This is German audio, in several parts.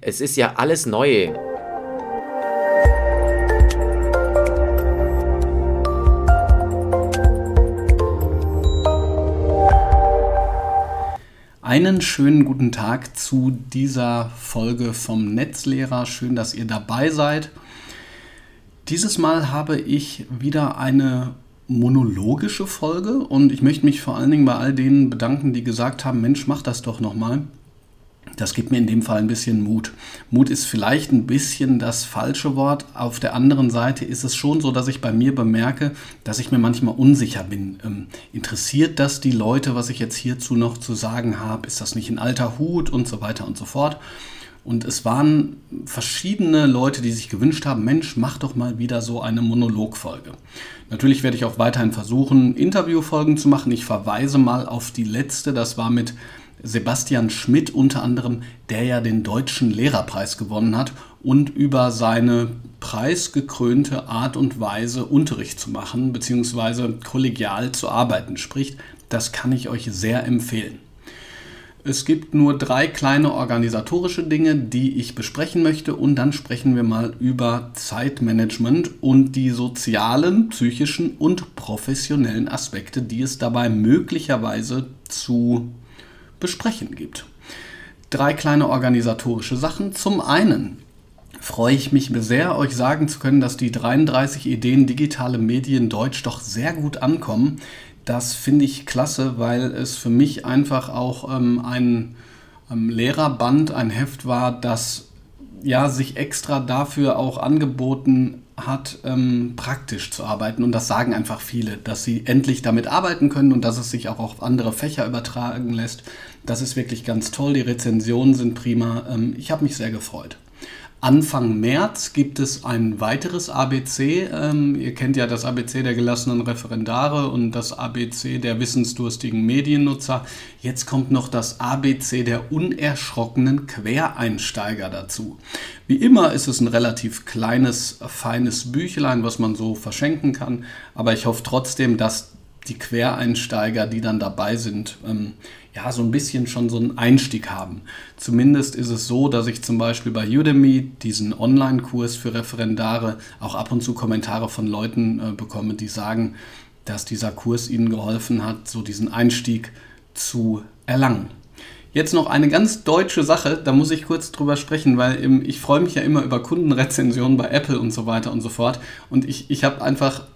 Es ist ja alles neu. Einen schönen guten Tag zu dieser Folge vom Netzlehrer. Schön, dass ihr dabei seid. Dieses Mal habe ich wieder eine monologische Folge und ich möchte mich vor allen Dingen bei all denen bedanken, die gesagt haben, Mensch, mach das doch nochmal. Das gibt mir in dem Fall ein bisschen Mut. Mut ist vielleicht ein bisschen das falsche Wort. Auf der anderen Seite ist es schon so, dass ich bei mir bemerke, dass ich mir manchmal unsicher bin. Ähm, interessiert das die Leute, was ich jetzt hierzu noch zu sagen habe? Ist das nicht ein alter Hut und so weiter und so fort? Und es waren verschiedene Leute, die sich gewünscht haben, Mensch, mach doch mal wieder so eine Monologfolge. Natürlich werde ich auch weiterhin versuchen, Interviewfolgen zu machen. Ich verweise mal auf die letzte, das war mit Sebastian Schmidt unter anderem, der ja den deutschen Lehrerpreis gewonnen hat und über seine preisgekrönte Art und Weise Unterricht zu machen bzw. kollegial zu arbeiten spricht. Das kann ich euch sehr empfehlen. Es gibt nur drei kleine organisatorische Dinge, die ich besprechen möchte und dann sprechen wir mal über Zeitmanagement und die sozialen, psychischen und professionellen Aspekte, die es dabei möglicherweise zu besprechen gibt. Drei kleine organisatorische Sachen. Zum einen freue ich mich sehr, euch sagen zu können, dass die 33 Ideen digitale Medien Deutsch doch sehr gut ankommen. Das finde ich klasse, weil es für mich einfach auch ähm, ein ähm, Lehrerband, ein Heft war, das ja sich extra dafür auch angeboten hat, ähm, praktisch zu arbeiten. Und das sagen einfach viele, dass sie endlich damit arbeiten können und dass es sich auch auf andere Fächer übertragen lässt. Das ist wirklich ganz toll. Die Rezensionen sind prima. Ähm, ich habe mich sehr gefreut. Anfang März gibt es ein weiteres ABC. Ähm, ihr kennt ja das ABC der gelassenen Referendare und das ABC der wissensdurstigen Mediennutzer. Jetzt kommt noch das ABC der unerschrockenen Quereinsteiger dazu. Wie immer ist es ein relativ kleines, feines Büchlein, was man so verschenken kann. Aber ich hoffe trotzdem, dass die Quereinsteiger, die dann dabei sind, ähm, ja, so ein bisschen schon so einen Einstieg haben. Zumindest ist es so, dass ich zum Beispiel bei Udemy diesen Online-Kurs für Referendare auch ab und zu Kommentare von Leuten äh, bekomme, die sagen, dass dieser Kurs ihnen geholfen hat, so diesen Einstieg zu erlangen. Jetzt noch eine ganz deutsche Sache, da muss ich kurz drüber sprechen, weil ich freue mich ja immer über Kundenrezensionen bei Apple und so weiter und so fort. Und ich, ich habe einfach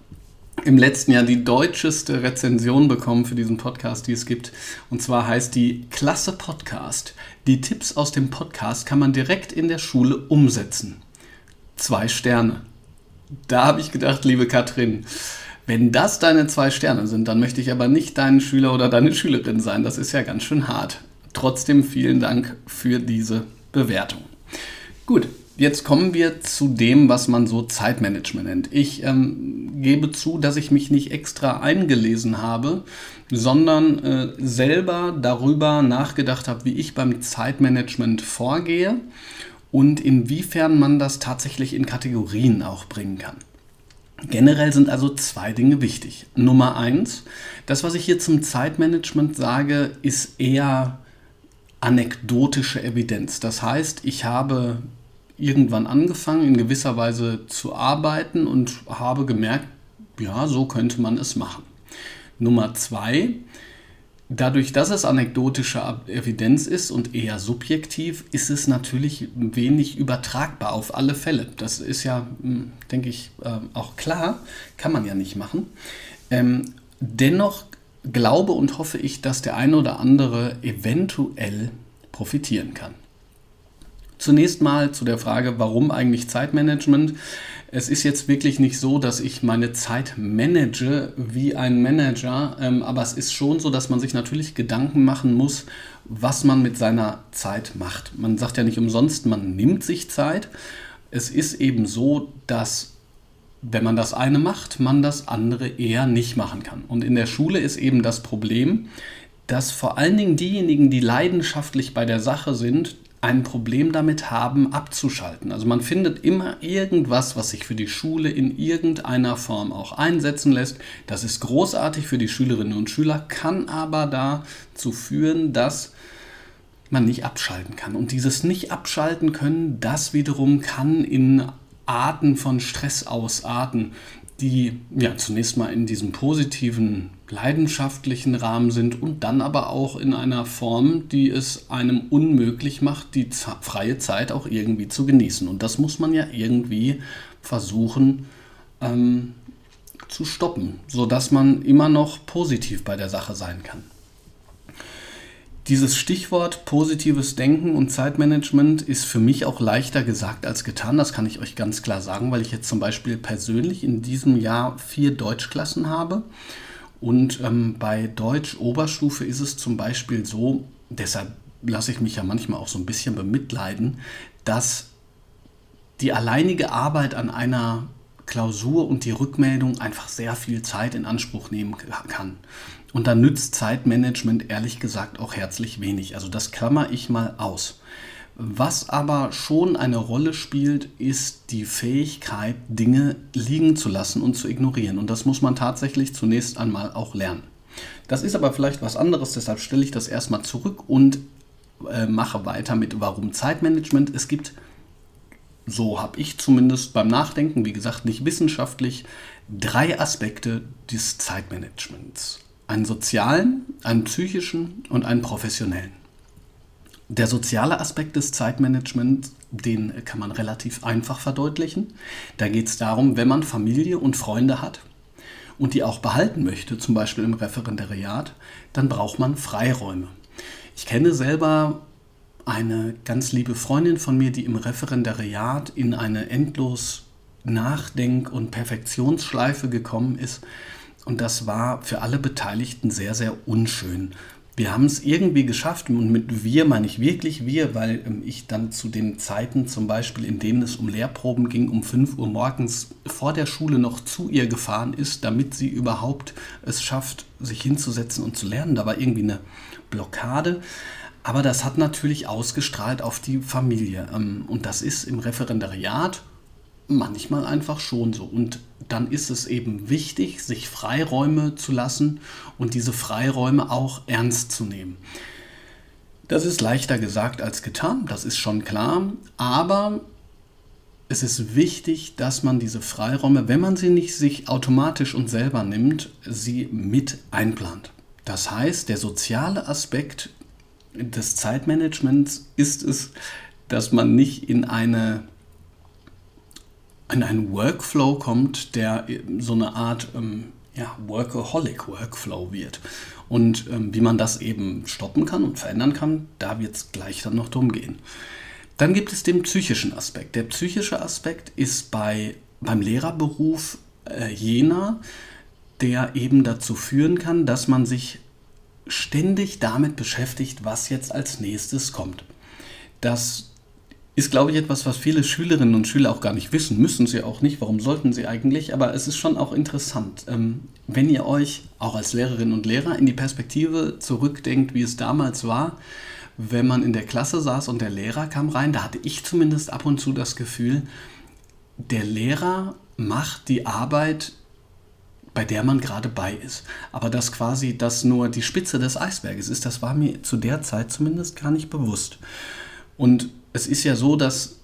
im letzten Jahr die deutscheste Rezension bekommen für diesen Podcast, die es gibt. Und zwar heißt die Klasse Podcast. Die Tipps aus dem Podcast kann man direkt in der Schule umsetzen. Zwei Sterne. Da habe ich gedacht, liebe Katrin, wenn das deine zwei Sterne sind, dann möchte ich aber nicht dein Schüler oder deine Schülerin sein. Das ist ja ganz schön hart. Trotzdem vielen Dank für diese Bewertung. Gut, Jetzt kommen wir zu dem, was man so Zeitmanagement nennt. Ich ähm, gebe zu, dass ich mich nicht extra eingelesen habe, sondern äh, selber darüber nachgedacht habe, wie ich beim Zeitmanagement vorgehe und inwiefern man das tatsächlich in Kategorien auch bringen kann. Generell sind also zwei Dinge wichtig. Nummer eins, das, was ich hier zum Zeitmanagement sage, ist eher anekdotische Evidenz. Das heißt, ich habe irgendwann angefangen, in gewisser Weise zu arbeiten und habe gemerkt, ja, so könnte man es machen. Nummer zwei, dadurch, dass es anekdotische Evidenz ist und eher subjektiv, ist es natürlich wenig übertragbar auf alle Fälle. Das ist ja, hm, denke ich, ähm, auch klar, kann man ja nicht machen. Ähm, dennoch glaube und hoffe ich, dass der eine oder andere eventuell profitieren kann. Zunächst mal zu der Frage, warum eigentlich Zeitmanagement? Es ist jetzt wirklich nicht so, dass ich meine Zeit manage wie ein Manager, ähm, aber es ist schon so, dass man sich natürlich Gedanken machen muss, was man mit seiner Zeit macht. Man sagt ja nicht umsonst, man nimmt sich Zeit. Es ist eben so, dass wenn man das eine macht, man das andere eher nicht machen kann. Und in der Schule ist eben das Problem, dass vor allen Dingen diejenigen, die leidenschaftlich bei der Sache sind, ein Problem damit haben, abzuschalten. Also man findet immer irgendwas, was sich für die Schule in irgendeiner Form auch einsetzen lässt. Das ist großartig für die Schülerinnen und Schüler, kann aber dazu führen, dass man nicht abschalten kann. Und dieses nicht abschalten können, das wiederum kann in Arten von Stress ausarten, die ja zunächst mal in diesem positiven, leidenschaftlichen Rahmen sind und dann aber auch in einer Form, die es einem unmöglich macht, die freie Zeit auch irgendwie zu genießen. Und das muss man ja irgendwie versuchen ähm, zu stoppen, sodass man immer noch positiv bei der Sache sein kann. Dieses Stichwort positives Denken und Zeitmanagement ist für mich auch leichter gesagt als getan. Das kann ich euch ganz klar sagen, weil ich jetzt zum Beispiel persönlich in diesem Jahr vier Deutschklassen habe. Und ähm, bei Deutsch Oberstufe ist es zum Beispiel so, deshalb lasse ich mich ja manchmal auch so ein bisschen bemitleiden, dass die alleinige Arbeit an einer Klausur und die Rückmeldung einfach sehr viel Zeit in Anspruch nehmen kann. Und da nützt Zeitmanagement ehrlich gesagt auch herzlich wenig. Also das klammer ich mal aus. Was aber schon eine Rolle spielt, ist die Fähigkeit, Dinge liegen zu lassen und zu ignorieren. Und das muss man tatsächlich zunächst einmal auch lernen. Das ist aber vielleicht was anderes, deshalb stelle ich das erstmal zurück und äh, mache weiter mit Warum Zeitmanagement. Es gibt, so habe ich zumindest beim Nachdenken, wie gesagt, nicht wissenschaftlich, drei Aspekte des Zeitmanagements einen sozialen, einen psychischen und einen professionellen. Der soziale Aspekt des Zeitmanagements, den kann man relativ einfach verdeutlichen. Da geht es darum, wenn man Familie und Freunde hat und die auch behalten möchte, zum Beispiel im Referendariat, dann braucht man Freiräume. Ich kenne selber eine ganz liebe Freundin von mir, die im Referendariat in eine endlos Nachdenk- und Perfektionsschleife gekommen ist und das war für alle Beteiligten sehr, sehr unschön. Wir haben es irgendwie geschafft und mit wir meine ich wirklich wir, weil ähm, ich dann zu den Zeiten zum Beispiel, in denen es um Lehrproben ging, um 5 Uhr morgens vor der Schule noch zu ihr gefahren ist, damit sie überhaupt es schafft, sich hinzusetzen und zu lernen. Da war irgendwie eine Blockade. Aber das hat natürlich ausgestrahlt auf die Familie. Ähm, und das ist im Referendariat manchmal einfach schon so. Und dann ist es eben wichtig, sich Freiräume zu lassen und diese Freiräume auch ernst zu nehmen. Das ist leichter gesagt als getan, das ist schon klar, aber es ist wichtig, dass man diese Freiräume, wenn man sie nicht sich automatisch und selber nimmt, sie mit einplant. Das heißt, der soziale Aspekt des Zeitmanagements ist es, dass man nicht in eine in einen Workflow kommt, der so eine Art ähm, ja, Workaholic-Workflow wird. Und ähm, wie man das eben stoppen kann und verändern kann, da wird es gleich dann noch drum gehen. Dann gibt es den psychischen Aspekt. Der psychische Aspekt ist bei, beim Lehrerberuf äh, jener, der eben dazu führen kann, dass man sich ständig damit beschäftigt, was jetzt als nächstes kommt. Das ist, glaube ich, etwas, was viele Schülerinnen und Schüler auch gar nicht wissen. Müssen sie auch nicht. Warum sollten sie eigentlich? Aber es ist schon auch interessant, ähm, wenn ihr euch auch als Lehrerinnen und Lehrer in die Perspektive zurückdenkt, wie es damals war, wenn man in der Klasse saß und der Lehrer kam rein. Da hatte ich zumindest ab und zu das Gefühl, der Lehrer macht die Arbeit bei der man gerade bei ist. Aber dass quasi das nur die Spitze des Eisberges ist, das war mir zu der Zeit zumindest gar nicht bewusst. Und es ist ja so, dass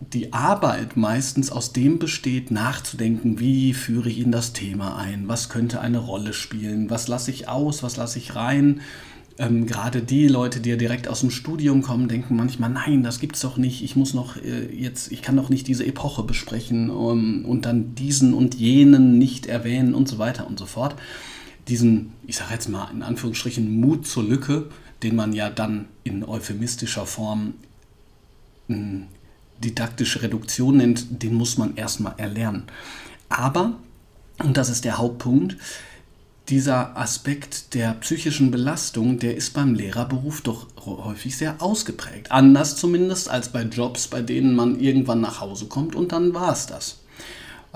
die Arbeit meistens aus dem besteht, nachzudenken, wie führe ich in das Thema ein, was könnte eine Rolle spielen, was lasse ich aus, was lasse ich rein. Ähm, gerade die Leute, die ja direkt aus dem Studium kommen, denken manchmal, nein, das gibt's doch nicht. Ich muss noch äh, jetzt, ich kann doch nicht diese Epoche besprechen um, und dann diesen und jenen nicht erwähnen und so weiter und so fort. Diesen, ich sage jetzt mal in Anführungsstrichen, Mut zur Lücke, den man ja dann in euphemistischer Form didaktische Reduktion nennt, den muss man erstmal erlernen. Aber, und das ist der Hauptpunkt, dieser Aspekt der psychischen Belastung, der ist beim Lehrerberuf doch häufig sehr ausgeprägt. Anders zumindest als bei Jobs, bei denen man irgendwann nach Hause kommt und dann war es das.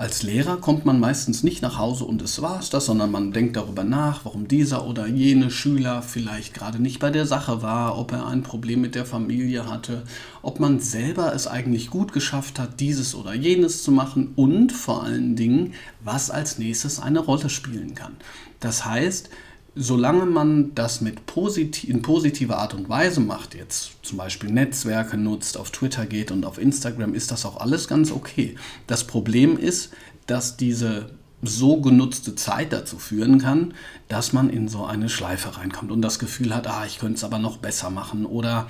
Als Lehrer kommt man meistens nicht nach Hause und es war's das, sondern man denkt darüber nach, warum dieser oder jene Schüler vielleicht gerade nicht bei der Sache war, ob er ein Problem mit der Familie hatte, ob man selber es eigentlich gut geschafft hat, dieses oder jenes zu machen und vor allen Dingen, was als nächstes eine Rolle spielen kann. Das heißt, solange man das mit posit in positiver Art und Weise macht, jetzt zum Beispiel Netzwerke nutzt, auf Twitter geht und auf Instagram, ist das auch alles ganz okay. Das Problem ist, dass diese so genutzte Zeit dazu führen kann, dass man in so eine Schleife reinkommt und das Gefühl hat, ah, ich könnte es aber noch besser machen oder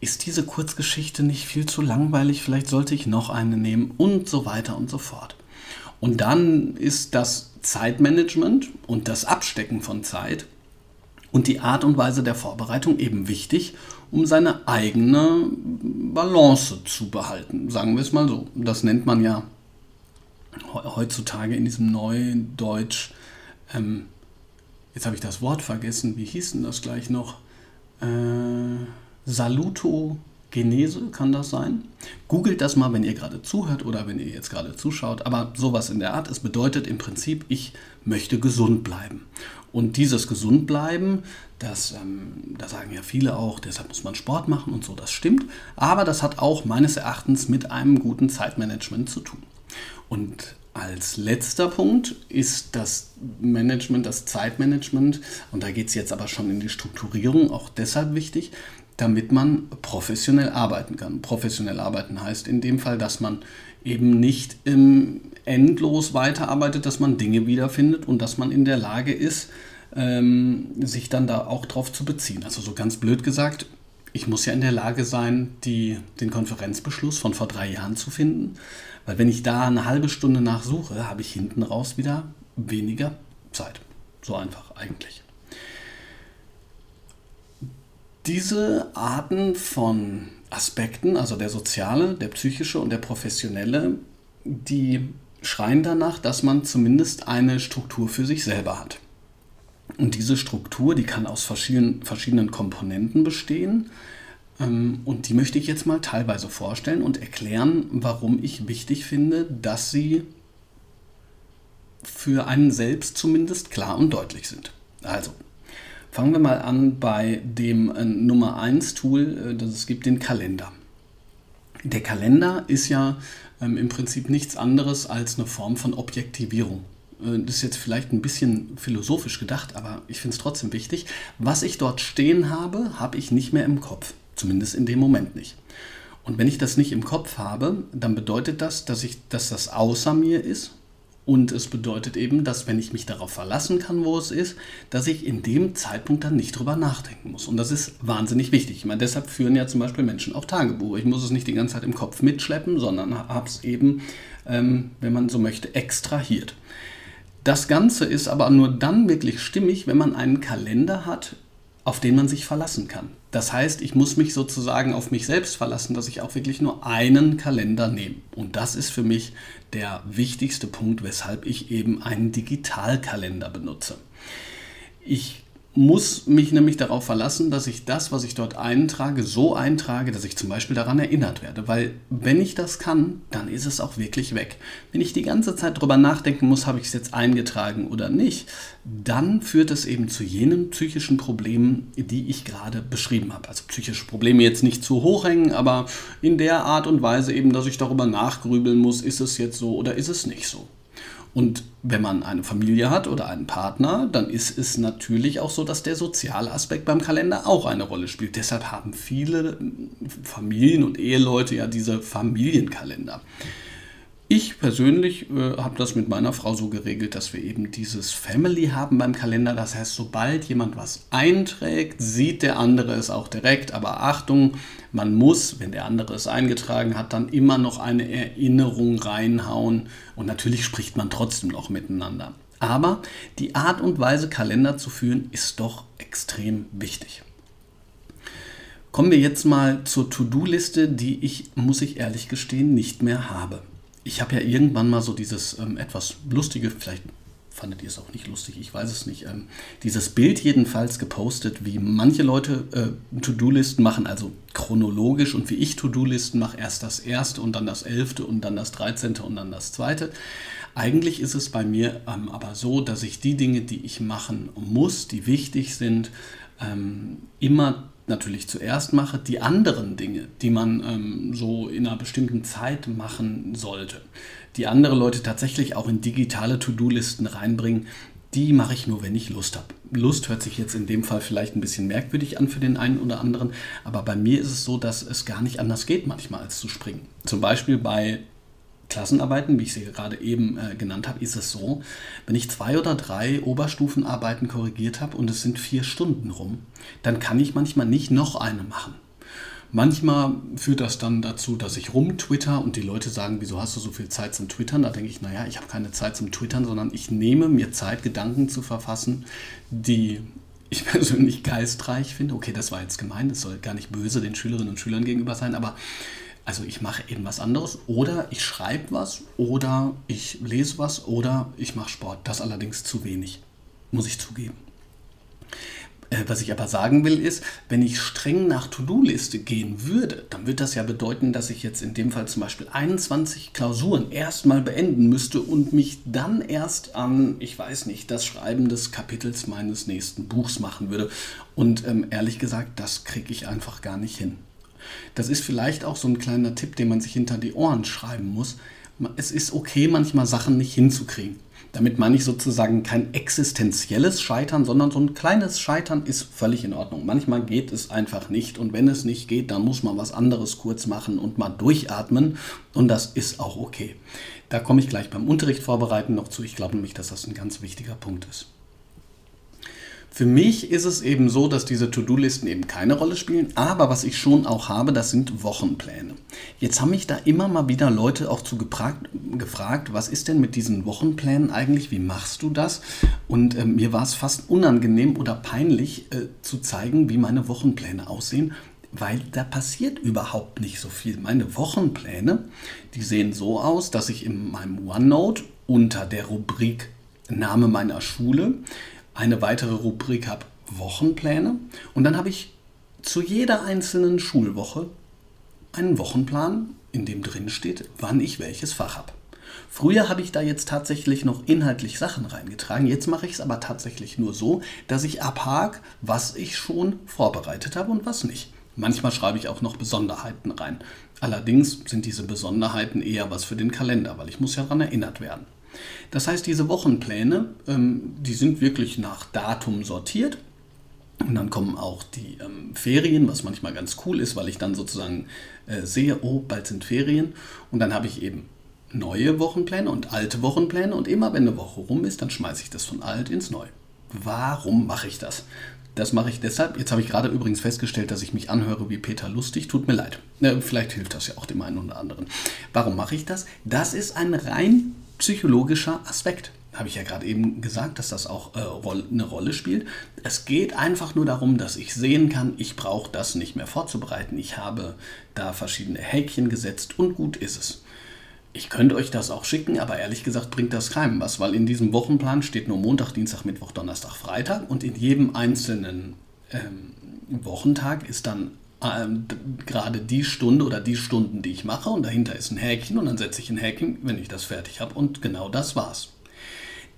ist diese Kurzgeschichte nicht viel zu langweilig, vielleicht sollte ich noch eine nehmen und so weiter und so fort. Und dann ist das Zeitmanagement und das Abstecken von Zeit und die Art und Weise der Vorbereitung eben wichtig, um seine eigene Balance zu behalten. Sagen wir es mal so. Das nennt man ja heutzutage in diesem neuen Deutsch, ähm, jetzt habe ich das Wort vergessen, wie hieß denn das gleich noch? Äh, Saluto Genese kann das sein. Googelt das mal, wenn ihr gerade zuhört oder wenn ihr jetzt gerade zuschaut. Aber sowas in der Art. Es bedeutet im Prinzip, ich möchte gesund bleiben. Und dieses gesund bleiben, das, ähm, da sagen ja viele auch, deshalb muss man Sport machen und so, das stimmt. Aber das hat auch meines Erachtens mit einem guten Zeitmanagement zu tun. Und als letzter Punkt ist das Management, das Zeitmanagement, und da geht es jetzt aber schon in die Strukturierung, auch deshalb wichtig, damit man professionell arbeiten kann. Professionell arbeiten heißt in dem Fall, dass man eben nicht ähm, endlos weiterarbeitet, dass man Dinge wiederfindet und dass man in der Lage ist, ähm, sich dann da auch drauf zu beziehen. Also so ganz blöd gesagt, ich muss ja in der Lage sein, die, den Konferenzbeschluss von vor drei Jahren zu finden, weil wenn ich da eine halbe Stunde nachsuche, habe ich hinten raus wieder weniger Zeit. So einfach eigentlich. Diese Arten von Aspekten, also der soziale, der psychische und der professionelle, die schreien danach, dass man zumindest eine Struktur für sich selber hat. Und diese Struktur, die kann aus verschiedenen, verschiedenen Komponenten bestehen. Ähm, und die möchte ich jetzt mal teilweise vorstellen und erklären, warum ich wichtig finde, dass sie für einen selbst zumindest klar und deutlich sind. Also, fangen wir mal an bei dem äh, Nummer 1 Tool, äh, das es gibt, den Kalender. Der Kalender ist ja ähm, im Prinzip nichts anderes als eine Form von Objektivierung. Äh, das ist jetzt vielleicht ein bisschen philosophisch gedacht, aber ich finde es trotzdem wichtig. Was ich dort stehen habe, habe ich nicht mehr im Kopf. Zumindest in dem Moment nicht. Und wenn ich das nicht im Kopf habe, dann bedeutet das, dass, ich, dass das außer mir ist. Und es bedeutet eben, dass wenn ich mich darauf verlassen kann, wo es ist, dass ich in dem Zeitpunkt dann nicht drüber nachdenken muss. Und das ist wahnsinnig wichtig. Ich meine, deshalb führen ja zum Beispiel Menschen auch Tagebuch. Ich muss es nicht die ganze Zeit im Kopf mitschleppen, sondern habe es eben, ähm, wenn man so möchte, extrahiert. Das Ganze ist aber nur dann wirklich stimmig, wenn man einen Kalender hat, auf den man sich verlassen kann. Das heißt, ich muss mich sozusagen auf mich selbst verlassen, dass ich auch wirklich nur einen Kalender nehme. Und das ist für mich der wichtigste Punkt, weshalb ich eben einen Digitalkalender benutze. Ich muss mich nämlich darauf verlassen, dass ich das, was ich dort eintrage, so eintrage, dass ich zum Beispiel daran erinnert werde. Weil wenn ich das kann, dann ist es auch wirklich weg. Wenn ich die ganze Zeit darüber nachdenken muss, habe ich es jetzt eingetragen oder nicht, dann führt es eben zu jenen psychischen Problemen, die ich gerade beschrieben habe. Also psychische Probleme jetzt nicht zu hoch hängen, aber in der Art und Weise eben, dass ich darüber nachgrübeln muss, ist es jetzt so oder ist es nicht so. Und wenn man eine Familie hat oder einen Partner, dann ist es natürlich auch so, dass der soziale Aspekt beim Kalender auch eine Rolle spielt. Deshalb haben viele Familien und Eheleute ja diese Familienkalender. Ich persönlich äh, habe das mit meiner Frau so geregelt, dass wir eben dieses Family haben beim Kalender. Das heißt, sobald jemand was einträgt, sieht der andere es auch direkt. Aber Achtung, man muss, wenn der andere es eingetragen hat, dann immer noch eine Erinnerung reinhauen. Und natürlich spricht man trotzdem noch miteinander. Aber die Art und Weise, Kalender zu führen, ist doch extrem wichtig. Kommen wir jetzt mal zur To-Do-Liste, die ich, muss ich ehrlich gestehen, nicht mehr habe ich habe ja irgendwann mal so dieses ähm, etwas lustige, vielleicht fandet ihr es auch nicht lustig, ich weiß es nicht, ähm, dieses Bild jedenfalls gepostet, wie manche Leute äh, To-Do-Listen machen, also chronologisch und wie ich To-Do-Listen mache, erst das erste und dann das elfte und dann das dreizehnte und dann das zweite. Eigentlich ist es bei mir ähm, aber so, dass ich die Dinge, die ich machen muss, die wichtig sind, ähm, immer natürlich zuerst mache, die anderen Dinge, die man ähm, so in einer bestimmten Zeit machen sollte, die andere Leute tatsächlich auch in digitale To-Do-Listen reinbringen, die mache ich nur, wenn ich Lust habe. Lust hört sich jetzt in dem Fall vielleicht ein bisschen merkwürdig an für den einen oder anderen, aber bei mir ist es so, dass es gar nicht anders geht manchmal als zu springen. Zum Beispiel bei Klassenarbeiten, wie ich sie gerade eben äh, genannt habe, ist es so, wenn ich zwei oder drei Oberstufenarbeiten korrigiert habe und es sind vier Stunden rum, dann kann ich manchmal nicht noch eine machen. Manchmal führt das dann dazu, dass ich rumtwitter und die Leute sagen, wieso hast du so viel Zeit zum Twittern? Da denke ich, naja, ich habe keine Zeit zum Twittern, sondern ich nehme mir Zeit, Gedanken zu verfassen, die ich persönlich geistreich finde. Okay, das war jetzt gemein, das soll gar nicht böse den Schülerinnen und Schülern gegenüber sein, aber also ich mache eben was anderes oder ich schreibe was oder ich lese was oder ich mache Sport. Das allerdings zu wenig, muss ich zugeben. Äh, was ich aber sagen will ist, wenn ich streng nach To-Do-Liste gehen würde, dann würde das ja bedeuten, dass ich jetzt in dem Fall zum Beispiel 21 Klausuren erstmal beenden müsste und mich dann erst an, ich weiß nicht, das Schreiben des Kapitels meines nächsten Buchs machen würde. Und ähm, ehrlich gesagt, das kriege ich einfach gar nicht hin. Das ist vielleicht auch so ein kleiner Tipp, den man sich hinter die Ohren schreiben muss. Es ist okay, manchmal Sachen nicht hinzukriegen. Damit meine ich sozusagen kein existenzielles Scheitern, sondern so ein kleines Scheitern ist völlig in Ordnung. Manchmal geht es einfach nicht und wenn es nicht geht, dann muss man was anderes kurz machen und mal durchatmen und das ist auch okay. Da komme ich gleich beim Unterricht vorbereiten noch zu. Ich glaube nämlich, dass das ein ganz wichtiger Punkt ist. Für mich ist es eben so, dass diese To-Do-Listen eben keine Rolle spielen, aber was ich schon auch habe, das sind Wochenpläne. Jetzt haben mich da immer mal wieder Leute auch zu gefragt, gefragt was ist denn mit diesen Wochenplänen eigentlich, wie machst du das? Und äh, mir war es fast unangenehm oder peinlich äh, zu zeigen, wie meine Wochenpläne aussehen, weil da passiert überhaupt nicht so viel. Meine Wochenpläne, die sehen so aus, dass ich in meinem OneNote unter der Rubrik Name meiner Schule eine weitere Rubrik habe, Wochenpläne. Und dann habe ich zu jeder einzelnen Schulwoche einen Wochenplan, in dem drin steht, wann ich welches Fach habe. Früher habe ich da jetzt tatsächlich noch inhaltlich Sachen reingetragen. Jetzt mache ich es aber tatsächlich nur so, dass ich abhake, was ich schon vorbereitet habe und was nicht. Manchmal schreibe ich auch noch Besonderheiten rein. Allerdings sind diese Besonderheiten eher was für den Kalender, weil ich muss ja daran erinnert werden. Das heißt, diese Wochenpläne, ähm, die sind wirklich nach Datum sortiert. Und dann kommen auch die ähm, Ferien, was manchmal ganz cool ist, weil ich dann sozusagen äh, sehe, oh, bald sind Ferien. Und dann habe ich eben neue Wochenpläne und alte Wochenpläne. Und immer wenn eine Woche rum ist, dann schmeiße ich das von alt ins Neu. Warum mache ich das? Das mache ich deshalb. Jetzt habe ich gerade übrigens festgestellt, dass ich mich anhöre wie Peter Lustig. Tut mir leid. Äh, vielleicht hilft das ja auch dem einen oder anderen. Warum mache ich das? Das ist ein rein psychologischer Aspekt. Habe ich ja gerade eben gesagt, dass das auch äh, eine Rolle spielt. Es geht einfach nur darum, dass ich sehen kann, ich brauche das nicht mehr vorzubereiten. Ich habe da verschiedene Häkchen gesetzt und gut ist es. Ich könnte euch das auch schicken, aber ehrlich gesagt bringt das keinem was, weil in diesem Wochenplan steht nur Montag, Dienstag, Mittwoch, Donnerstag, Freitag und in jedem einzelnen ähm, Wochentag ist dann ähm, gerade die Stunde oder die Stunden, die ich mache und dahinter ist ein Häkchen und dann setze ich ein Häkchen, wenn ich das fertig habe und genau das war's.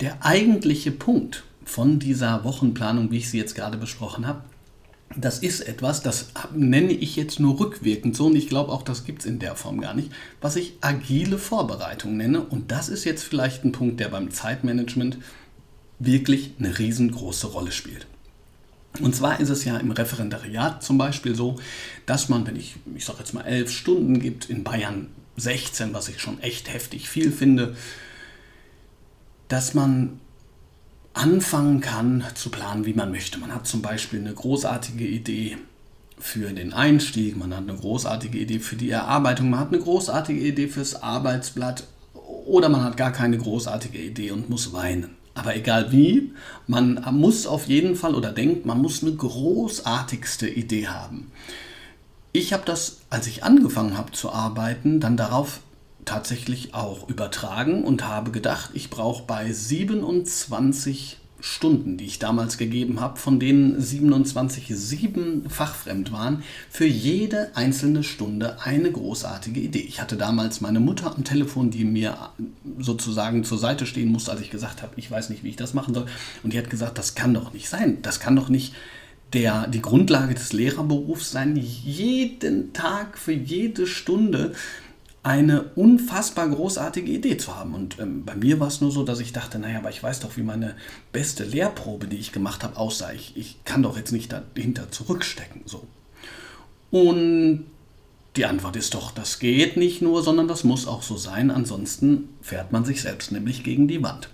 Der eigentliche Punkt von dieser Wochenplanung, wie ich sie jetzt gerade besprochen habe, das ist etwas, das nenne ich jetzt nur rückwirkend so und ich glaube auch, das gibt es in der Form gar nicht, was ich agile Vorbereitung nenne und das ist jetzt vielleicht ein Punkt, der beim Zeitmanagement wirklich eine riesengroße Rolle spielt. Und zwar ist es ja im Referendariat zum Beispiel so, dass man, wenn ich, ich sage jetzt mal, elf Stunden gibt, in Bayern 16, was ich schon echt heftig viel finde, dass man anfangen kann zu planen, wie man möchte. Man hat zum Beispiel eine großartige Idee für den Einstieg, man hat eine großartige Idee für die Erarbeitung, man hat eine großartige Idee fürs Arbeitsblatt oder man hat gar keine großartige Idee und muss weinen. Aber egal wie, man muss auf jeden Fall oder denkt, man muss eine großartigste Idee haben. Ich habe das, als ich angefangen habe zu arbeiten, dann darauf tatsächlich auch übertragen und habe gedacht, ich brauche bei 27 Stunden, die ich damals gegeben habe, von denen 27 sieben fachfremd waren, für jede einzelne Stunde eine großartige Idee. Ich hatte damals meine Mutter am Telefon, die mir sozusagen zur Seite stehen musste, als ich gesagt habe, ich weiß nicht, wie ich das machen soll. Und die hat gesagt, das kann doch nicht sein. Das kann doch nicht der, die Grundlage des Lehrerberufs sein, jeden Tag für jede Stunde eine unfassbar großartige Idee zu haben. Und ähm, bei mir war es nur so, dass ich dachte, naja, aber ich weiß doch, wie meine beste Lehrprobe, die ich gemacht habe, aussah. Ich, ich kann doch jetzt nicht dahinter zurückstecken. So. Und die Antwort ist doch, das geht nicht nur, sondern das muss auch so sein. Ansonsten fährt man sich selbst nämlich gegen die Wand.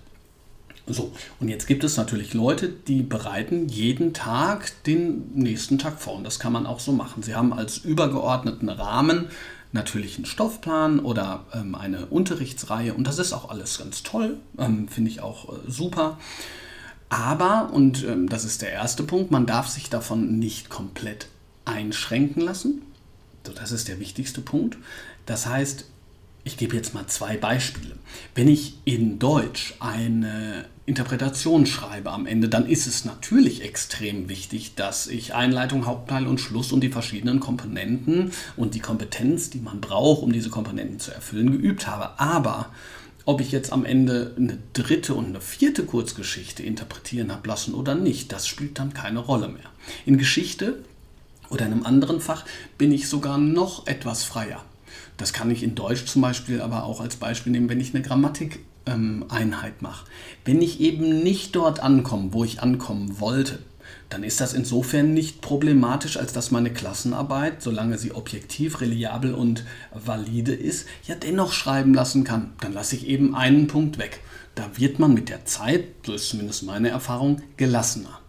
So, und jetzt gibt es natürlich Leute, die bereiten jeden Tag den nächsten Tag vor. Und das kann man auch so machen. Sie haben als übergeordneten Rahmen natürlich einen Stoffplan oder ähm, eine Unterrichtsreihe. Und das ist auch alles ganz toll, ähm, finde ich auch äh, super. Aber, und ähm, das ist der erste Punkt, man darf sich davon nicht komplett einschränken lassen. So, das ist der wichtigste Punkt. Das heißt, ich gebe jetzt mal zwei Beispiele. Wenn ich in Deutsch eine Interpretation schreibe am Ende, dann ist es natürlich extrem wichtig, dass ich Einleitung, Hauptteil und Schluss und die verschiedenen Komponenten und die Kompetenz, die man braucht, um diese Komponenten zu erfüllen, geübt habe. Aber ob ich jetzt am Ende eine dritte und eine vierte Kurzgeschichte interpretieren habe lassen oder nicht, das spielt dann keine Rolle mehr. In Geschichte oder in einem anderen Fach bin ich sogar noch etwas freier. Das kann ich in Deutsch zum Beispiel aber auch als Beispiel nehmen, wenn ich eine Grammatikeinheit ähm, mache. Wenn ich eben nicht dort ankomme, wo ich ankommen wollte, dann ist das insofern nicht problematisch, als dass meine Klassenarbeit, solange sie objektiv, reliabel und valide ist, ja dennoch schreiben lassen kann. Dann lasse ich eben einen Punkt weg. Da wird man mit der Zeit, so ist zumindest meine Erfahrung, gelassener.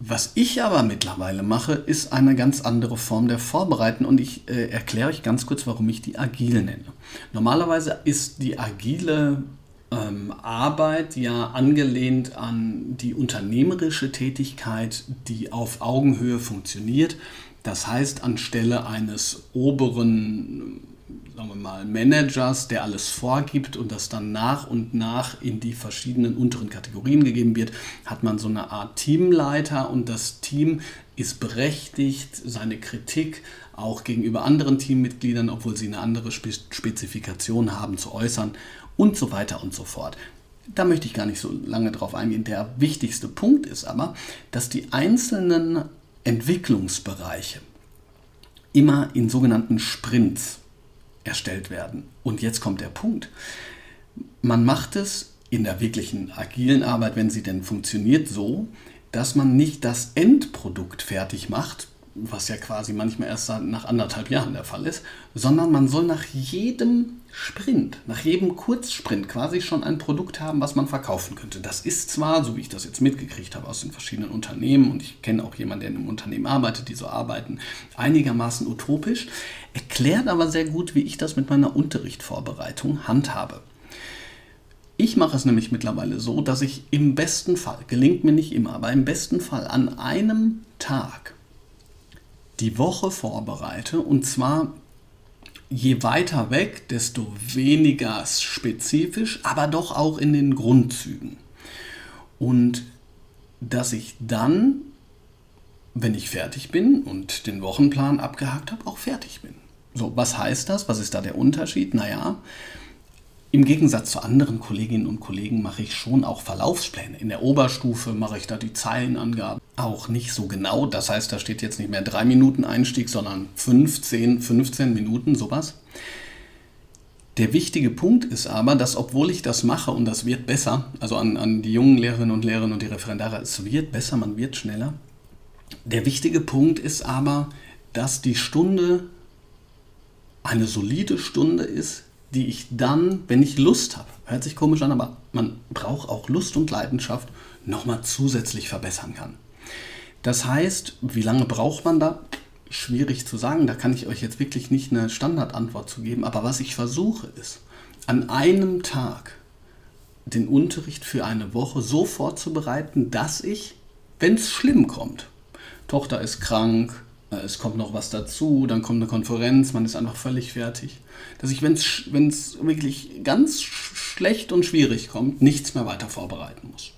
Was ich aber mittlerweile mache, ist eine ganz andere Form der Vorbereiten und ich äh, erkläre euch ganz kurz, warum ich die agil nenne. Normalerweise ist die agile ähm, Arbeit ja angelehnt an die unternehmerische Tätigkeit, die auf Augenhöhe funktioniert. Das heißt, anstelle eines oberen sagen wir mal, Managers, der alles vorgibt und das dann nach und nach in die verschiedenen unteren Kategorien gegeben wird, hat man so eine Art Teamleiter und das Team ist berechtigt, seine Kritik auch gegenüber anderen Teammitgliedern, obwohl sie eine andere Spezifikation haben, zu äußern und so weiter und so fort. Da möchte ich gar nicht so lange drauf eingehen. Der wichtigste Punkt ist aber, dass die einzelnen Entwicklungsbereiche immer in sogenannten Sprints erstellt werden. Und jetzt kommt der Punkt. Man macht es in der wirklichen agilen Arbeit, wenn sie denn funktioniert, so, dass man nicht das Endprodukt fertig macht, was ja quasi manchmal erst nach anderthalb Jahren der Fall ist, sondern man soll nach jedem Sprint, nach jedem Kurzsprint quasi schon ein Produkt haben, was man verkaufen könnte. Das ist zwar, so wie ich das jetzt mitgekriegt habe aus den verschiedenen Unternehmen, und ich kenne auch jemanden, der in einem Unternehmen arbeitet, die so arbeiten, einigermaßen utopisch, erklärt aber sehr gut, wie ich das mit meiner Unterrichtsvorbereitung handhabe. Ich mache es nämlich mittlerweile so, dass ich im besten Fall, gelingt mir nicht immer, aber im besten Fall an einem Tag die Woche vorbereite und zwar je weiter weg, desto weniger spezifisch, aber doch auch in den Grundzügen. Und dass ich dann, wenn ich fertig bin und den Wochenplan abgehakt habe, auch fertig bin. So, was heißt das? Was ist da der Unterschied? Naja, im Gegensatz zu anderen Kolleginnen und Kollegen mache ich schon auch Verlaufspläne. In der Oberstufe mache ich da die Zeilenangaben auch nicht so genau. Das heißt, da steht jetzt nicht mehr drei Minuten Einstieg, sondern 15, 15 Minuten, sowas. Der wichtige Punkt ist aber, dass obwohl ich das mache und das wird besser, also an, an die jungen Lehrerinnen und Lehrer und die Referendare, es wird besser, man wird schneller. Der wichtige Punkt ist aber, dass die Stunde eine solide Stunde ist, die ich dann, wenn ich Lust habe, hört sich komisch an, aber man braucht auch Lust und Leidenschaft, nochmal zusätzlich verbessern kann. Das heißt, wie lange braucht man da? Schwierig zu sagen, da kann ich euch jetzt wirklich nicht eine Standardantwort zu geben, aber was ich versuche ist, an einem Tag den Unterricht für eine Woche so vorzubereiten, dass ich, wenn es schlimm kommt, Tochter ist krank, äh, es kommt noch was dazu, dann kommt eine Konferenz, man ist einfach völlig fertig. Dass ich, wenn es wirklich ganz schlecht und schwierig kommt, nichts mehr weiter vorbereiten muss.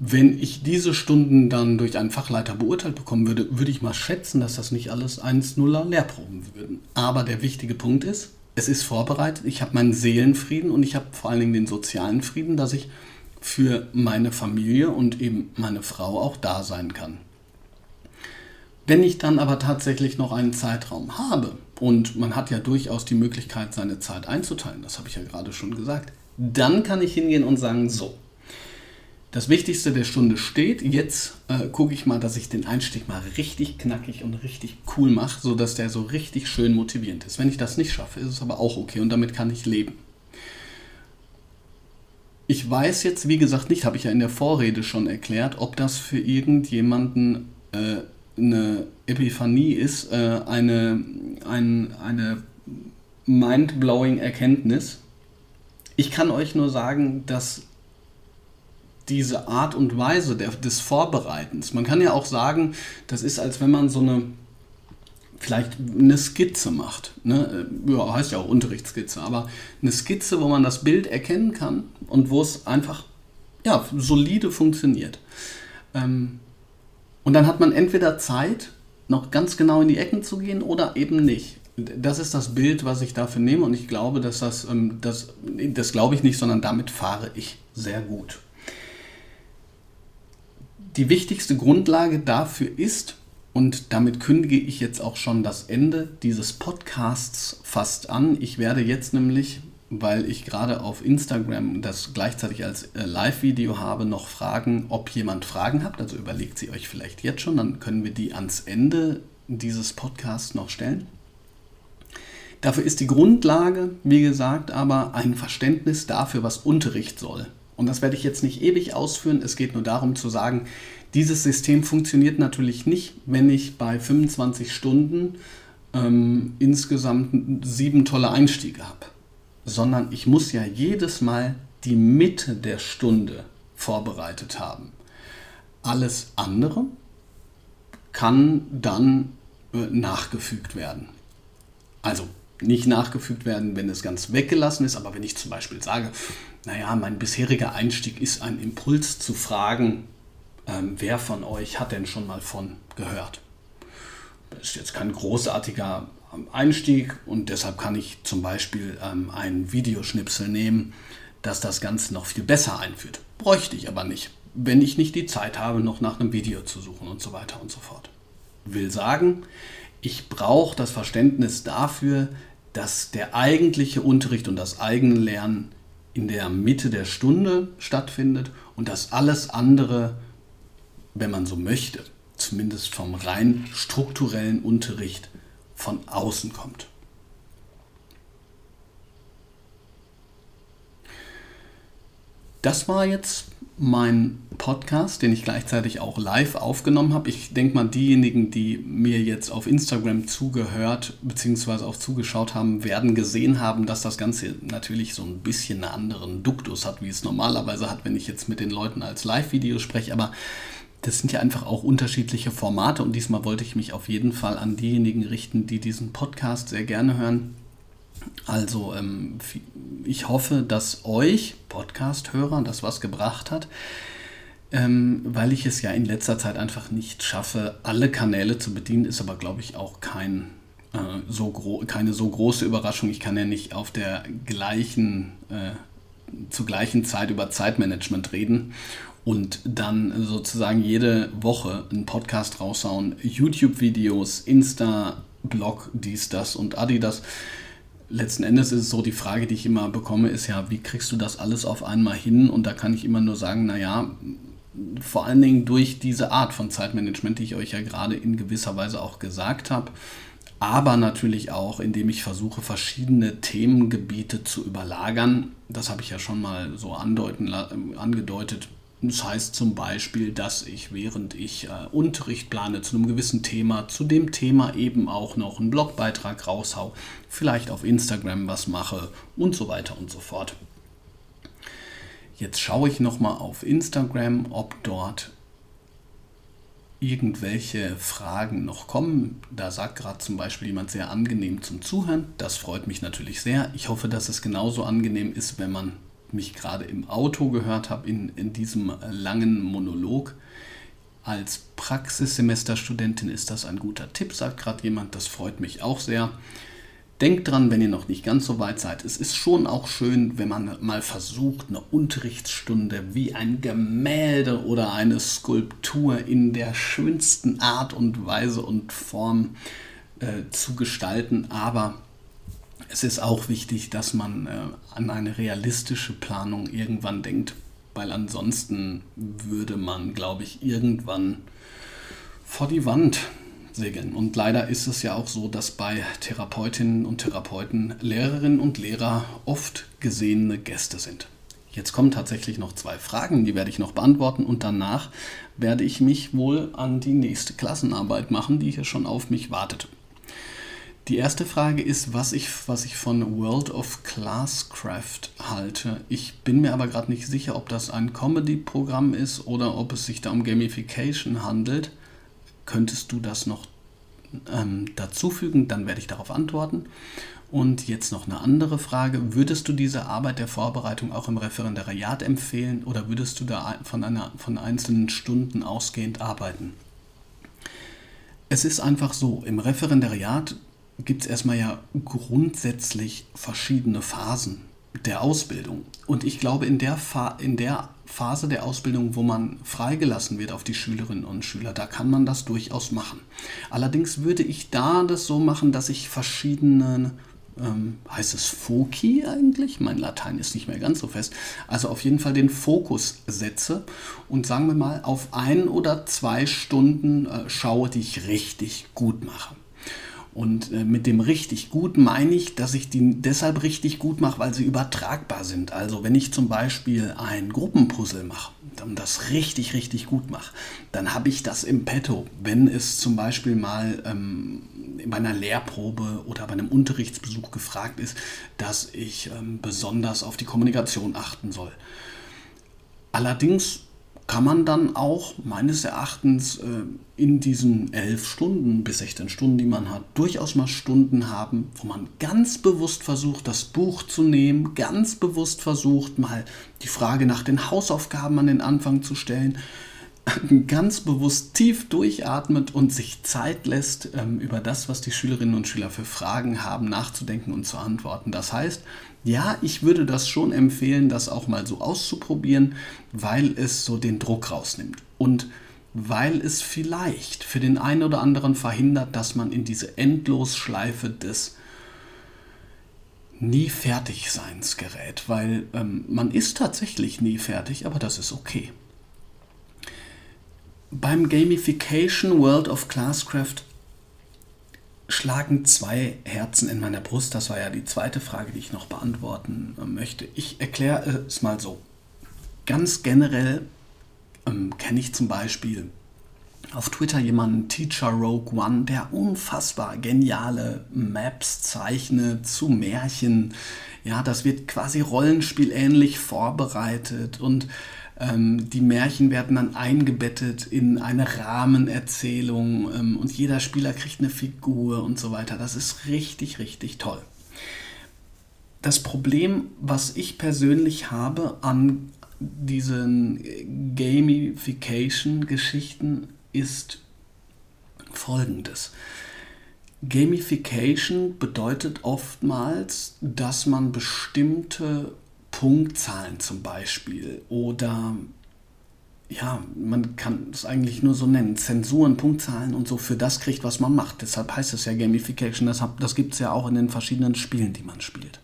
Wenn ich diese Stunden dann durch einen Fachleiter beurteilt bekommen würde, würde ich mal schätzen, dass das nicht alles 1-0er Lehrproben würden. Aber der wichtige Punkt ist, es ist vorbereitet, ich habe meinen Seelenfrieden und ich habe vor allen Dingen den sozialen Frieden, dass ich für meine Familie und eben meine Frau auch da sein kann. Wenn ich dann aber tatsächlich noch einen Zeitraum habe, und man hat ja durchaus die Möglichkeit, seine Zeit einzuteilen, das habe ich ja gerade schon gesagt, dann kann ich hingehen und sagen, so, das Wichtigste der Stunde steht. Jetzt äh, gucke ich mal, dass ich den Einstieg mal richtig knackig und richtig cool mache, sodass der so richtig schön motivierend ist. Wenn ich das nicht schaffe, ist es aber auch okay und damit kann ich leben. Ich weiß jetzt, wie gesagt, nicht, habe ich ja in der Vorrede schon erklärt, ob das für irgendjemanden äh, eine Epiphanie ist, äh, eine, ein, eine mind-blowing Erkenntnis. Ich kann euch nur sagen, dass diese Art und Weise der, des Vorbereitens. Man kann ja auch sagen, das ist, als wenn man so eine, vielleicht eine Skizze macht. Ne? Ja, heißt ja auch Unterrichtsskizze, aber eine Skizze, wo man das Bild erkennen kann und wo es einfach ja, solide funktioniert. Ähm, und dann hat man entweder Zeit, noch ganz genau in die Ecken zu gehen oder eben nicht. Das ist das Bild, was ich dafür nehme und ich glaube, dass das, ähm, das, das glaube ich nicht, sondern damit fahre ich sehr gut die wichtigste Grundlage dafür ist, und damit kündige ich jetzt auch schon das Ende dieses Podcasts fast an. Ich werde jetzt nämlich, weil ich gerade auf Instagram das gleichzeitig als äh, Live-Video habe, noch fragen, ob jemand Fragen habt. Also überlegt sie euch vielleicht jetzt schon, dann können wir die ans Ende dieses Podcasts noch stellen. Dafür ist die Grundlage, wie gesagt, aber ein Verständnis dafür, was Unterricht soll. Und das werde ich jetzt nicht ewig ausführen. Es geht nur darum zu sagen, dieses System funktioniert natürlich nicht, wenn ich bei 25 Stunden ähm, insgesamt sieben tolle Einstiege habe, sondern ich muss ja jedes Mal die Mitte der Stunde vorbereitet haben. Alles andere kann dann äh, nachgefügt werden. Also nicht nachgefügt werden, wenn es ganz weggelassen ist, aber wenn ich zum Beispiel sage, naja, mein bisheriger Einstieg ist ein Impuls zu fragen, ähm, wer von euch hat denn schon mal von gehört? Das ist jetzt kein großartiger ähm, Einstieg und deshalb kann ich zum Beispiel ähm, ein Videoschnipsel nehmen, das das Ganze noch viel besser einführt. Bräuchte ich aber nicht, wenn ich nicht die Zeit habe, noch nach einem Video zu suchen und so weiter und so fort. Will sagen, ich brauche das Verständnis dafür, dass der eigentliche Unterricht und das eigene Lernen in der Mitte der Stunde stattfindet und dass alles andere, wenn man so möchte, zumindest vom rein strukturellen Unterricht von außen kommt. Das war jetzt mein Podcast, den ich gleichzeitig auch live aufgenommen habe. Ich denke mal, diejenigen, die mir jetzt auf Instagram zugehört bzw. auch zugeschaut haben, werden gesehen haben, dass das Ganze natürlich so ein bisschen einen anderen Duktus hat, wie es normalerweise hat, wenn ich jetzt mit den Leuten als Live-Video spreche. Aber das sind ja einfach auch unterschiedliche Formate und diesmal wollte ich mich auf jeden Fall an diejenigen richten, die diesen Podcast sehr gerne hören also ähm, ich hoffe, dass euch Podcast-Hörern das was gebracht hat, ähm, weil ich es ja in letzter Zeit einfach nicht schaffe, alle Kanäle zu bedienen, ist aber glaube ich auch kein, äh, so keine so große Überraschung. Ich kann ja nicht auf der gleichen, äh, zur gleichen Zeit über Zeitmanagement reden und dann sozusagen jede Woche einen Podcast raushauen, YouTube-Videos, Insta, Blog, dies, das und Adidas letzten Endes ist es so, die Frage, die ich immer bekomme, ist ja, wie kriegst du das alles auf einmal hin? Und da kann ich immer nur sagen, naja, vor allen Dingen durch diese Art von Zeitmanagement, die ich euch ja gerade in gewisser Weise auch gesagt habe, aber natürlich auch, indem ich versuche, verschiedene Themengebiete zu überlagern. Das habe ich ja schon mal so andeuten, angedeutet das heißt zum Beispiel, dass ich, während ich äh, Unterricht plane zu einem gewissen Thema, zu dem Thema eben auch noch einen Blogbeitrag raushau, vielleicht auf Instagram was mache und so weiter und so fort. Jetzt schaue ich nochmal auf Instagram, ob dort irgendwelche Fragen noch kommen. Da sagt gerade zum Beispiel jemand sehr angenehm zum Zuhören. Das freut mich natürlich sehr. Ich hoffe, dass es genauso angenehm ist, wenn man mich gerade im Auto gehört habe, in, in diesem langen Monolog. Als Praxissemesterstudentin ist das ein guter Tipp, sagt gerade jemand. Das freut mich auch sehr. Denkt dran, wenn ihr noch nicht ganz so weit seid. Es ist schon auch schön, wenn man mal versucht, eine Unterrichtsstunde wie ein Gemälde oder eine Skulptur in der schönsten Art und Weise und Form äh, zu gestalten, aber es ist auch wichtig, dass man äh, an eine realistische Planung irgendwann denkt, weil ansonsten würde man, glaube ich, irgendwann vor die Wand segeln. Und leider ist es ja auch so, dass bei Therapeutinnen und Therapeuten Lehrerinnen und Lehrer oft gesehene Gäste sind. Jetzt kommen tatsächlich noch zwei Fragen, die werde ich noch beantworten und danach werde ich mich wohl an die nächste Klassenarbeit machen, die hier schon auf mich wartet. Die erste Frage ist, was ich, was ich von World of Classcraft halte. Ich bin mir aber gerade nicht sicher, ob das ein Comedy-Programm ist oder ob es sich da um Gamification handelt. Könntest du das noch ähm, dazufügen? Dann werde ich darauf antworten. Und jetzt noch eine andere Frage. Würdest du diese Arbeit der Vorbereitung auch im Referendariat empfehlen oder würdest du da von, einer, von einzelnen Stunden ausgehend arbeiten? Es ist einfach so, im Referendariat gibt es erstmal ja grundsätzlich verschiedene Phasen der Ausbildung. Und ich glaube, in der, in der Phase der Ausbildung, wo man freigelassen wird auf die Schülerinnen und Schüler, da kann man das durchaus machen. Allerdings würde ich da das so machen, dass ich verschiedene ähm, heißt es Foci eigentlich? Mein Latein ist nicht mehr ganz so fest. Also auf jeden Fall den Fokus setze und sagen wir mal auf ein oder zwei Stunden äh, schaue, die ich richtig gut mache. Und äh, mit dem richtig gut meine ich, dass ich die deshalb richtig gut mache, weil sie übertragbar sind. Also wenn ich zum Beispiel ein Gruppenpuzzle mache und das richtig, richtig gut mache, dann habe ich das im Petto. Wenn es zum Beispiel mal ähm, bei einer Lehrprobe oder bei einem Unterrichtsbesuch gefragt ist, dass ich ähm, besonders auf die Kommunikation achten soll. Allerdings kann man dann auch meines Erachtens äh, in diesen elf Stunden bis 16 Stunden, die man hat, durchaus mal Stunden haben, wo man ganz bewusst versucht, das Buch zu nehmen, ganz bewusst versucht, mal die Frage nach den Hausaufgaben an den Anfang zu stellen, ganz bewusst tief durchatmet und sich Zeit lässt, ähm, über das, was die Schülerinnen und Schüler für Fragen haben, nachzudenken und zu antworten. Das heißt, ja, ich würde das schon empfehlen, das auch mal so auszuprobieren, weil es so den Druck rausnimmt und weil es vielleicht für den einen oder anderen verhindert, dass man in diese Endlosschleife des nie fertig Seins gerät, weil ähm, man ist tatsächlich nie fertig, aber das ist okay. Beim Gamification World of Classcraft schlagen zwei Herzen in meiner Brust. Das war ja die zweite Frage, die ich noch beantworten äh, möchte. Ich erkläre es mal so. Ganz generell ähm, kenne ich zum Beispiel auf Twitter jemanden, Teacher Rogue One, der unfassbar geniale Maps zeichnet zu Märchen. Ja, das wird quasi rollenspielähnlich vorbereitet und ähm, die Märchen werden dann eingebettet in eine Rahmenerzählung ähm, und jeder Spieler kriegt eine Figur und so weiter. Das ist richtig, richtig toll. Das Problem, was ich persönlich habe an diesen Gamification-Geschichten, ist folgendes. Gamification bedeutet oftmals, dass man bestimmte Punktzahlen zum Beispiel oder ja, man kann es eigentlich nur so nennen, Zensuren, Punktzahlen und so für das kriegt, was man macht. Deshalb heißt es ja Gamification, das, das gibt es ja auch in den verschiedenen Spielen, die man spielt.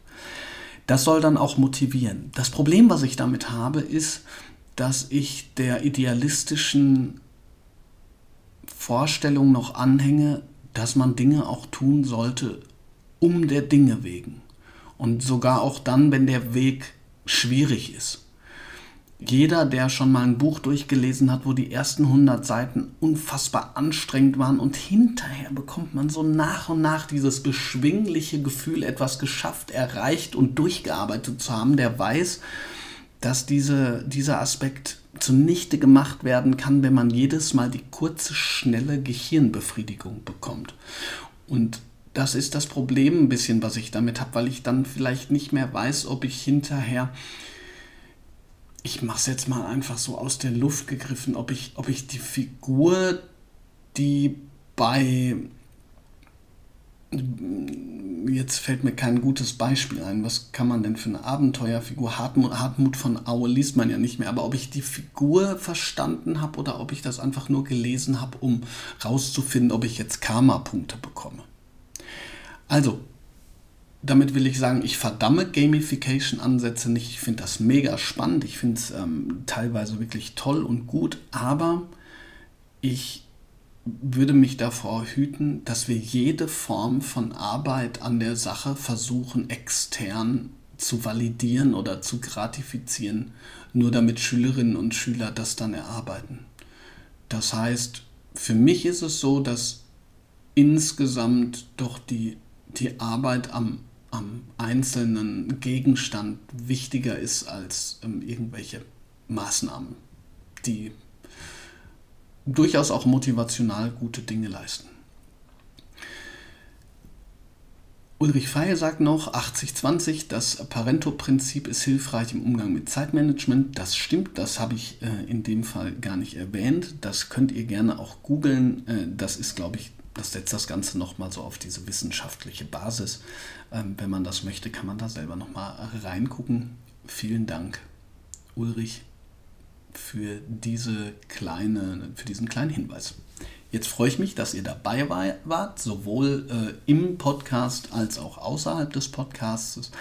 Das soll dann auch motivieren. Das Problem, was ich damit habe, ist, dass ich der idealistischen Vorstellung noch anhänge, dass man Dinge auch tun sollte, um der Dinge wegen. Und sogar auch dann, wenn der Weg schwierig ist. Jeder, der schon mal ein Buch durchgelesen hat, wo die ersten 100 Seiten unfassbar anstrengend waren und hinterher bekommt man so nach und nach dieses beschwingliche Gefühl, etwas geschafft, erreicht und durchgearbeitet zu haben, der weiß, dass diese, dieser Aspekt zunichte gemacht werden kann, wenn man jedes Mal die kurze, schnelle Gehirnbefriedigung bekommt. Und das ist das Problem ein bisschen, was ich damit habe, weil ich dann vielleicht nicht mehr weiß, ob ich hinterher, ich mache es jetzt mal einfach so aus der Luft gegriffen, ob ich, ob ich die Figur, die bei, jetzt fällt mir kein gutes Beispiel ein, was kann man denn für eine Abenteuerfigur, Hartmut, Hartmut von Aue liest man ja nicht mehr, aber ob ich die Figur verstanden habe oder ob ich das einfach nur gelesen habe, um rauszufinden, ob ich jetzt Karma-Punkte bekomme. Also, damit will ich sagen, ich verdamme Gamification-Ansätze nicht. Ich finde das mega spannend. Ich finde es ähm, teilweise wirklich toll und gut. Aber ich würde mich davor hüten, dass wir jede Form von Arbeit an der Sache versuchen, extern zu validieren oder zu gratifizieren, nur damit Schülerinnen und Schüler das dann erarbeiten. Das heißt, für mich ist es so, dass insgesamt doch die, die Arbeit am, am einzelnen Gegenstand wichtiger ist als ähm, irgendwelche Maßnahmen, die durchaus auch motivational gute Dinge leisten. Ulrich Feil sagt noch 80-20, das Pareto-Prinzip ist hilfreich im Umgang mit Zeitmanagement. Das stimmt, das habe ich äh, in dem Fall gar nicht erwähnt. Das könnt ihr gerne auch googeln. Äh, das ist, glaube ich, das setzt das Ganze nochmal so auf diese wissenschaftliche Basis. Ähm, wenn man das möchte, kann man da selber nochmal reingucken. Vielen Dank, Ulrich, für, diese kleine, für diesen kleinen Hinweis. Jetzt freue ich mich, dass ihr dabei wart, sowohl äh, im Podcast als auch außerhalb des Podcasts.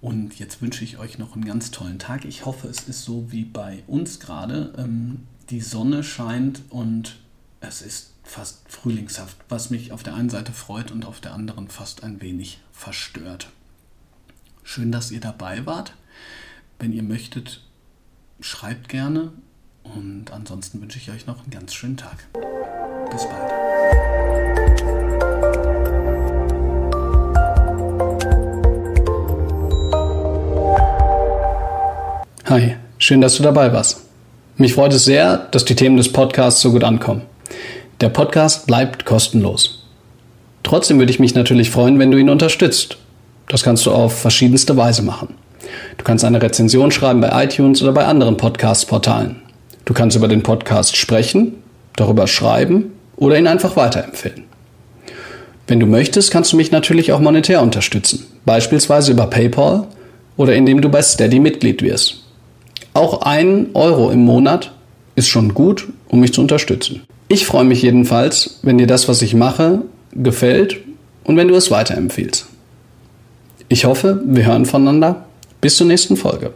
Und jetzt wünsche ich euch noch einen ganz tollen Tag. Ich hoffe, es ist so wie bei uns gerade. Ähm, die Sonne scheint und es ist fast frühlingshaft, was mich auf der einen Seite freut und auf der anderen fast ein wenig verstört. Schön, dass ihr dabei wart. Wenn ihr möchtet, schreibt gerne und ansonsten wünsche ich euch noch einen ganz schönen Tag. Bis bald. Hi, schön, dass du dabei warst. Mich freut es sehr, dass die Themen des Podcasts so gut ankommen. Der Podcast bleibt kostenlos. Trotzdem würde ich mich natürlich freuen, wenn du ihn unterstützt. Das kannst du auf verschiedenste Weise machen. Du kannst eine Rezension schreiben bei iTunes oder bei anderen Podcast-Portalen. Du kannst über den Podcast sprechen, darüber schreiben oder ihn einfach weiterempfehlen. Wenn du möchtest, kannst du mich natürlich auch monetär unterstützen, beispielsweise über PayPal oder indem du bei Steady Mitglied wirst. Auch ein Euro im Monat ist schon gut, um mich zu unterstützen. Ich freue mich jedenfalls, wenn dir das, was ich mache, gefällt und wenn du es weiterempfiehlst. Ich hoffe, wir hören voneinander. Bis zur nächsten Folge.